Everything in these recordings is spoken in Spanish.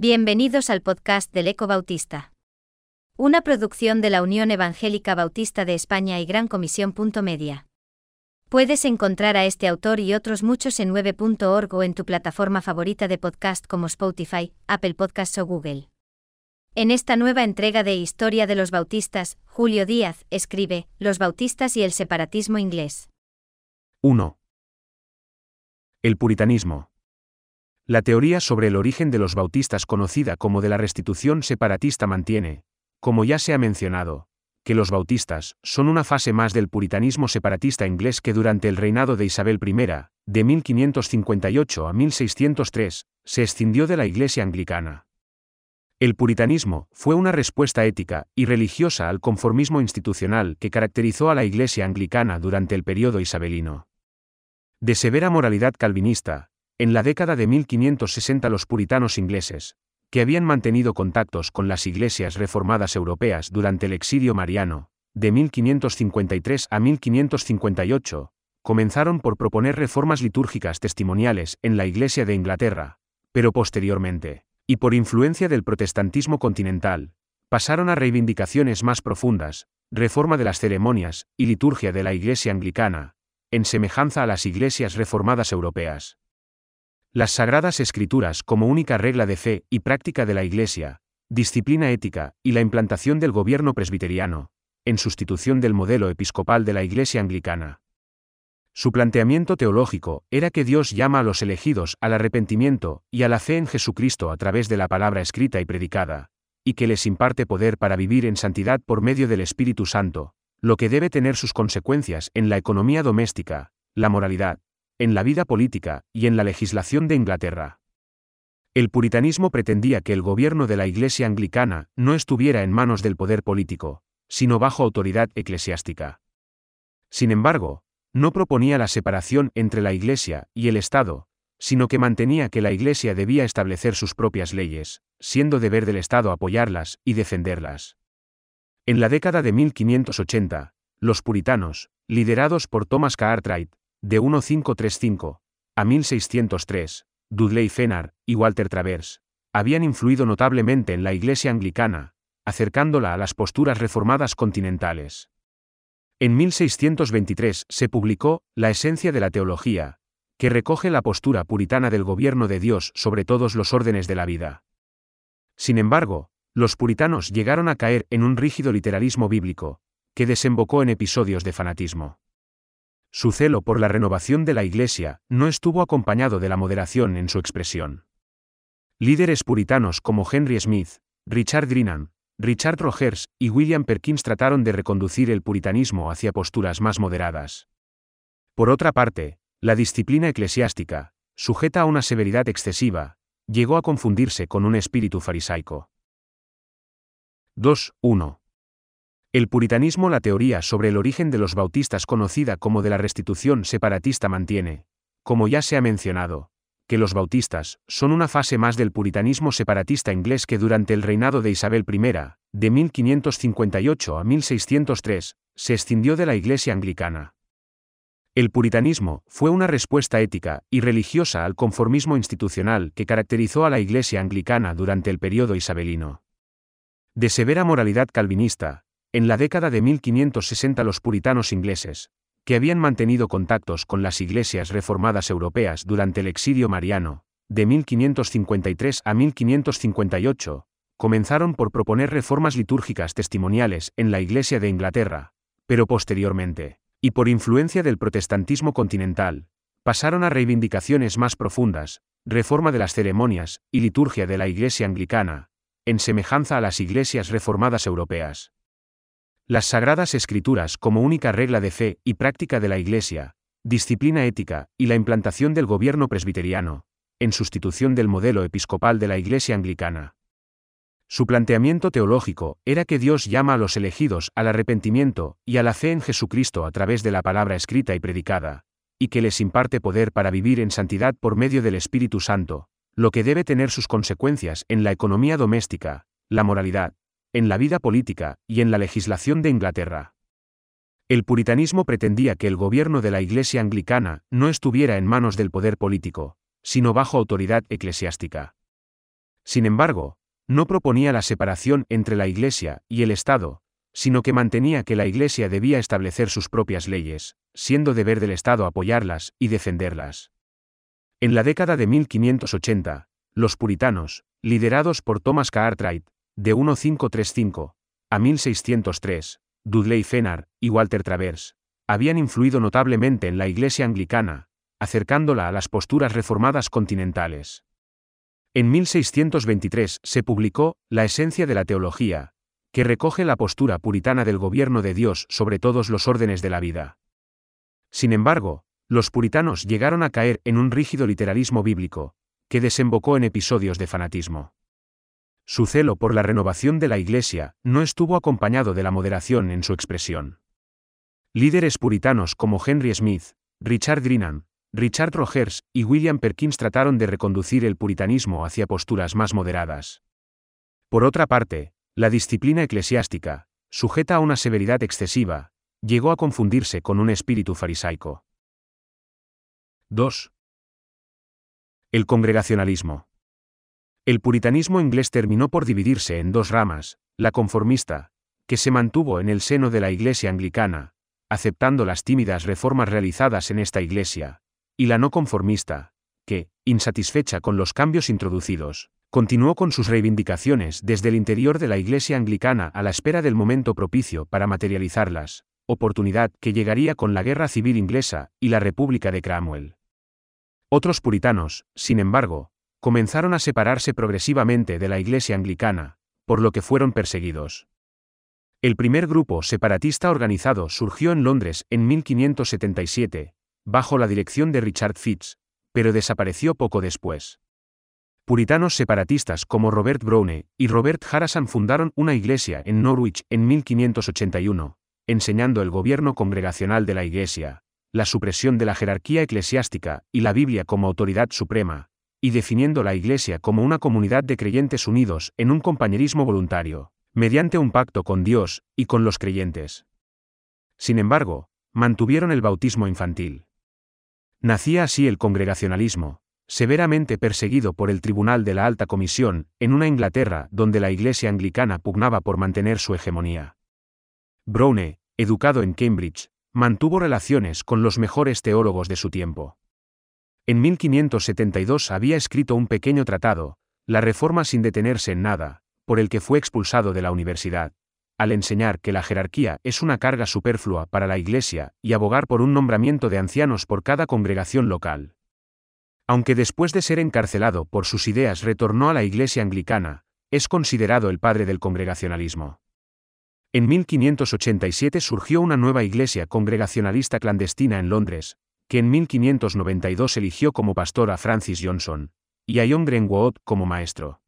Bienvenidos al podcast del Eco Bautista. Una producción de la Unión Evangélica Bautista de España y Gran Comisión. Media. Puedes encontrar a este autor y otros muchos en 9.org o en tu plataforma favorita de podcast como Spotify, Apple Podcasts o Google. En esta nueva entrega de Historia de los Bautistas, Julio Díaz escribe Los Bautistas y el separatismo inglés. 1. El puritanismo. La teoría sobre el origen de los bautistas conocida como de la restitución separatista mantiene, como ya se ha mencionado, que los bautistas son una fase más del puritanismo separatista inglés que durante el reinado de Isabel I, de 1558 a 1603, se escindió de la Iglesia anglicana. El puritanismo fue una respuesta ética y religiosa al conformismo institucional que caracterizó a la Iglesia anglicana durante el periodo isabelino. De severa moralidad calvinista, en la década de 1560 los puritanos ingleses, que habían mantenido contactos con las iglesias reformadas europeas durante el exilio mariano, de 1553 a 1558, comenzaron por proponer reformas litúrgicas testimoniales en la Iglesia de Inglaterra, pero posteriormente, y por influencia del protestantismo continental, pasaron a reivindicaciones más profundas, reforma de las ceremonias y liturgia de la Iglesia anglicana, en semejanza a las iglesias reformadas europeas. Las Sagradas Escrituras como única regla de fe y práctica de la Iglesia, disciplina ética y la implantación del gobierno presbiteriano, en sustitución del modelo episcopal de la Iglesia anglicana. Su planteamiento teológico era que Dios llama a los elegidos al arrepentimiento y a la fe en Jesucristo a través de la palabra escrita y predicada, y que les imparte poder para vivir en santidad por medio del Espíritu Santo, lo que debe tener sus consecuencias en la economía doméstica, la moralidad, en la vida política y en la legislación de Inglaterra. El puritanismo pretendía que el gobierno de la Iglesia anglicana no estuviera en manos del poder político, sino bajo autoridad eclesiástica. Sin embargo, no proponía la separación entre la Iglesia y el Estado, sino que mantenía que la Iglesia debía establecer sus propias leyes, siendo deber del Estado apoyarlas y defenderlas. En la década de 1580, los puritanos, liderados por Thomas Cartwright, de 1535 a 1603, Dudley Fenar y Walter Travers, habían influido notablemente en la Iglesia anglicana, acercándola a las posturas reformadas continentales. En 1623 se publicó La Esencia de la Teología, que recoge la postura puritana del gobierno de Dios sobre todos los órdenes de la vida. Sin embargo, los puritanos llegaron a caer en un rígido literalismo bíblico, que desembocó en episodios de fanatismo. Su celo por la renovación de la Iglesia no estuvo acompañado de la moderación en su expresión. Líderes puritanos como Henry Smith, Richard Drinan, Richard Rogers y William Perkins trataron de reconducir el puritanismo hacia posturas más moderadas. Por otra parte, la disciplina eclesiástica, sujeta a una severidad excesiva, llegó a confundirse con un espíritu farisaico. 2.1. El puritanismo La teoría sobre el origen de los bautistas conocida como de la restitución separatista mantiene, como ya se ha mencionado, que los bautistas son una fase más del puritanismo separatista inglés que durante el reinado de Isabel I, de 1558 a 1603, se escindió de la Iglesia anglicana. El puritanismo fue una respuesta ética y religiosa al conformismo institucional que caracterizó a la Iglesia anglicana durante el periodo isabelino. De severa moralidad calvinista, en la década de 1560 los puritanos ingleses, que habían mantenido contactos con las iglesias reformadas europeas durante el exilio mariano, de 1553 a 1558, comenzaron por proponer reformas litúrgicas testimoniales en la Iglesia de Inglaterra, pero posteriormente, y por influencia del protestantismo continental, pasaron a reivindicaciones más profundas, reforma de las ceremonias y liturgia de la Iglesia anglicana, en semejanza a las iglesias reformadas europeas. Las Sagradas Escrituras como única regla de fe y práctica de la Iglesia, disciplina ética y la implantación del gobierno presbiteriano, en sustitución del modelo episcopal de la Iglesia anglicana. Su planteamiento teológico era que Dios llama a los elegidos al arrepentimiento y a la fe en Jesucristo a través de la palabra escrita y predicada, y que les imparte poder para vivir en santidad por medio del Espíritu Santo, lo que debe tener sus consecuencias en la economía doméstica, la moralidad, en la vida política y en la legislación de Inglaterra. El puritanismo pretendía que el gobierno de la Iglesia anglicana no estuviera en manos del poder político, sino bajo autoridad eclesiástica. Sin embargo, no proponía la separación entre la Iglesia y el Estado, sino que mantenía que la Iglesia debía establecer sus propias leyes, siendo deber del Estado apoyarlas y defenderlas. En la década de 1580, los puritanos, liderados por Thomas Cartwright, de 1535 a 1603, Dudley Fenar y Walter Travers, habían influido notablemente en la Iglesia anglicana, acercándola a las posturas reformadas continentales. En 1623 se publicó La esencia de la teología, que recoge la postura puritana del gobierno de Dios sobre todos los órdenes de la vida. Sin embargo, los puritanos llegaron a caer en un rígido literalismo bíblico, que desembocó en episodios de fanatismo. Su celo por la renovación de la Iglesia no estuvo acompañado de la moderación en su expresión. Líderes puritanos como Henry Smith, Richard Greenan, Richard Rogers y William Perkins trataron de reconducir el puritanismo hacia posturas más moderadas. Por otra parte, la disciplina eclesiástica, sujeta a una severidad excesiva, llegó a confundirse con un espíritu farisaico. 2. El congregacionalismo. El puritanismo inglés terminó por dividirse en dos ramas, la conformista, que se mantuvo en el seno de la Iglesia anglicana, aceptando las tímidas reformas realizadas en esta Iglesia, y la no conformista, que, insatisfecha con los cambios introducidos, continuó con sus reivindicaciones desde el interior de la Iglesia anglicana a la espera del momento propicio para materializarlas, oportunidad que llegaría con la Guerra Civil Inglesa y la República de Cromwell. Otros puritanos, sin embargo, comenzaron a separarse progresivamente de la Iglesia anglicana, por lo que fueron perseguidos. El primer grupo separatista organizado surgió en Londres en 1577, bajo la dirección de Richard Fitz, pero desapareció poco después. Puritanos separatistas como Robert Browne y Robert Harrison fundaron una iglesia en Norwich en 1581, enseñando el gobierno congregacional de la iglesia, la supresión de la jerarquía eclesiástica y la Biblia como autoridad suprema, y definiendo la iglesia como una comunidad de creyentes unidos en un compañerismo voluntario, mediante un pacto con Dios y con los creyentes. Sin embargo, mantuvieron el bautismo infantil. Nacía así el congregacionalismo, severamente perseguido por el Tribunal de la Alta Comisión, en una Inglaterra donde la Iglesia anglicana pugnaba por mantener su hegemonía. Browne, educado en Cambridge, mantuvo relaciones con los mejores teólogos de su tiempo. En 1572 había escrito un pequeño tratado, La Reforma sin detenerse en nada, por el que fue expulsado de la universidad, al enseñar que la jerarquía es una carga superflua para la Iglesia y abogar por un nombramiento de ancianos por cada congregación local. Aunque después de ser encarcelado por sus ideas retornó a la Iglesia anglicana, es considerado el padre del congregacionalismo. En 1587 surgió una nueva iglesia congregacionalista clandestina en Londres, que en 1592 eligió como pastor a Francis Johnson, y a John Greenwood como maestro.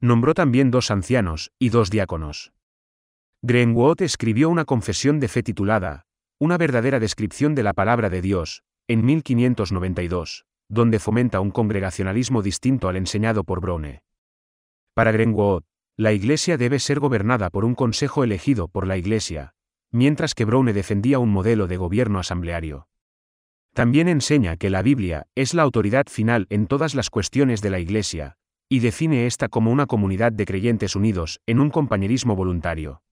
Nombró también dos ancianos y dos diáconos. Greenwood escribió una confesión de fe titulada, Una verdadera descripción de la palabra de Dios, en 1592 donde fomenta un congregacionalismo distinto al enseñado por Browne. Para Greenwood, la Iglesia debe ser gobernada por un consejo elegido por la Iglesia, mientras que Browne defendía un modelo de gobierno asambleario. También enseña que la Biblia es la autoridad final en todas las cuestiones de la Iglesia, y define esta como una comunidad de creyentes unidos en un compañerismo voluntario.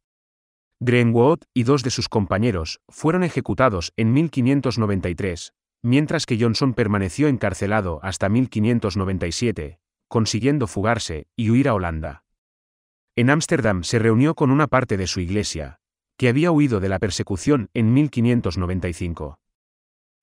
Greenwood y dos de sus compañeros fueron ejecutados en 1593, mientras que Johnson permaneció encarcelado hasta 1597, consiguiendo fugarse y huir a Holanda. En Ámsterdam se reunió con una parte de su iglesia, que había huido de la persecución en 1595.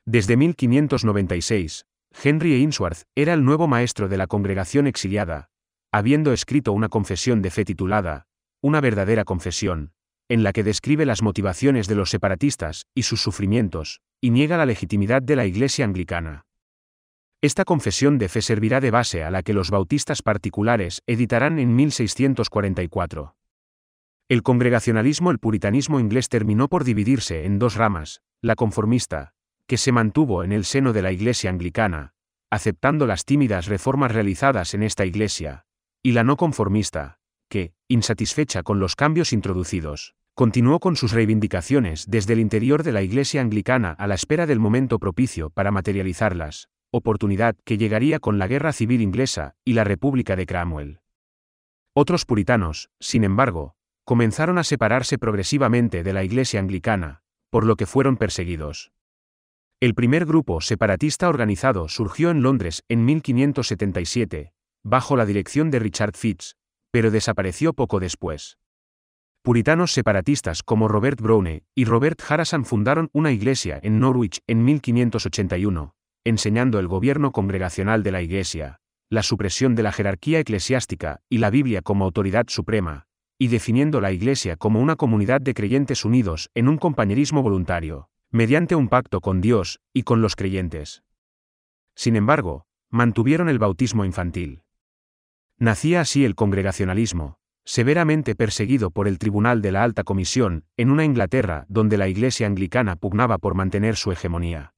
Desde 1596, Henry Ainsworth era el nuevo maestro de la congregación exiliada, habiendo escrito una confesión de fe titulada, Una verdadera confesión, en la que describe las motivaciones de los separatistas y sus sufrimientos, y niega la legitimidad de la Iglesia anglicana. Esta confesión de fe servirá de base a la que los bautistas particulares editarán en 1644. El congregacionalismo, el puritanismo inglés terminó por dividirse en dos ramas, la conformista, que se mantuvo en el seno de la Iglesia anglicana, aceptando las tímidas reformas realizadas en esta Iglesia, y la no conformista, que, insatisfecha con los cambios introducidos, continuó con sus reivindicaciones desde el interior de la Iglesia anglicana a la espera del momento propicio para materializarlas, oportunidad que llegaría con la Guerra Civil Inglesa y la República de Cromwell. Otros puritanos, sin embargo, comenzaron a separarse progresivamente de la Iglesia anglicana, por lo que fueron perseguidos. El primer grupo separatista organizado surgió en Londres en 1577, bajo la dirección de Richard Fitz, pero desapareció poco después. Puritanos separatistas como Robert Browne y Robert Harrison fundaron una iglesia en Norwich en 1581, enseñando el gobierno congregacional de la iglesia, la supresión de la jerarquía eclesiástica y la Biblia como autoridad suprema, y definiendo la iglesia como una comunidad de creyentes unidos en un compañerismo voluntario mediante un pacto con Dios y con los creyentes. Sin embargo, mantuvieron el bautismo infantil. Nacía así el congregacionalismo, severamente perseguido por el Tribunal de la Alta Comisión, en una Inglaterra donde la Iglesia anglicana pugnaba por mantener su hegemonía.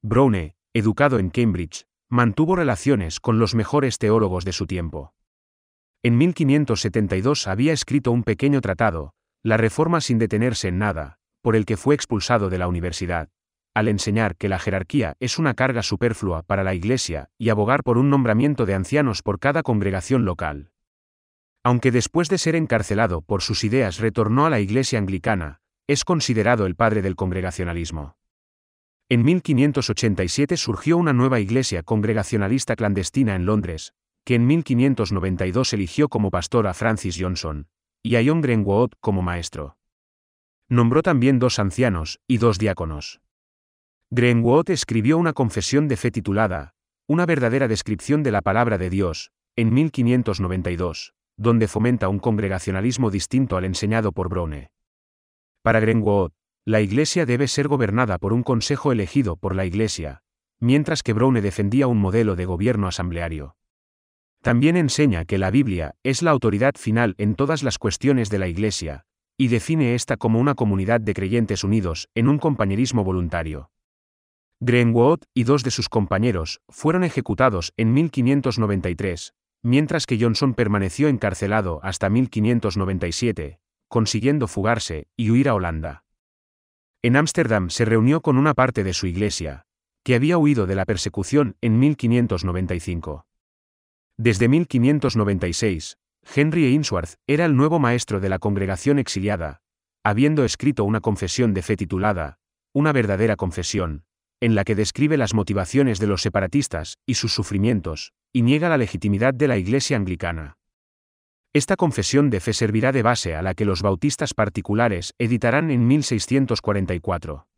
Browne, educado en Cambridge, mantuvo relaciones con los mejores teólogos de su tiempo. En 1572 había escrito un pequeño tratado, La Reforma sin detenerse en nada, por el que fue expulsado de la universidad, al enseñar que la jerarquía es una carga superflua para la Iglesia y abogar por un nombramiento de ancianos por cada congregación local. Aunque después de ser encarcelado por sus ideas retornó a la Iglesia anglicana, es considerado el padre del congregacionalismo. En 1587 surgió una nueva iglesia congregacionalista clandestina en Londres, que en 1592 eligió como pastor a Francis Johnson, y a John Greenwood como maestro. Nombró también dos ancianos y dos diáconos. Greenwood escribió una confesión de fe titulada, Una verdadera descripción de la palabra de Dios, en 1592, donde fomenta un congregacionalismo distinto al enseñado por Browne. Para Greenwood, la Iglesia debe ser gobernada por un consejo elegido por la Iglesia, mientras que Browne defendía un modelo de gobierno asambleario. También enseña que la Biblia es la autoridad final en todas las cuestiones de la Iglesia, y define esta como una comunidad de creyentes unidos en un compañerismo voluntario. Greenwood y dos de sus compañeros fueron ejecutados en 1593, mientras que Johnson permaneció encarcelado hasta 1597, consiguiendo fugarse y huir a Holanda. En Ámsterdam se reunió con una parte de su iglesia, que había huido de la persecución en 1595. Desde 1596, Henry Ainsworth era el nuevo maestro de la congregación exiliada, habiendo escrito una confesión de fe titulada, Una verdadera confesión, en la que describe las motivaciones de los separatistas y sus sufrimientos, y niega la legitimidad de la Iglesia anglicana. Esta confesión de fe servirá de base a la que los bautistas particulares editarán en 1644.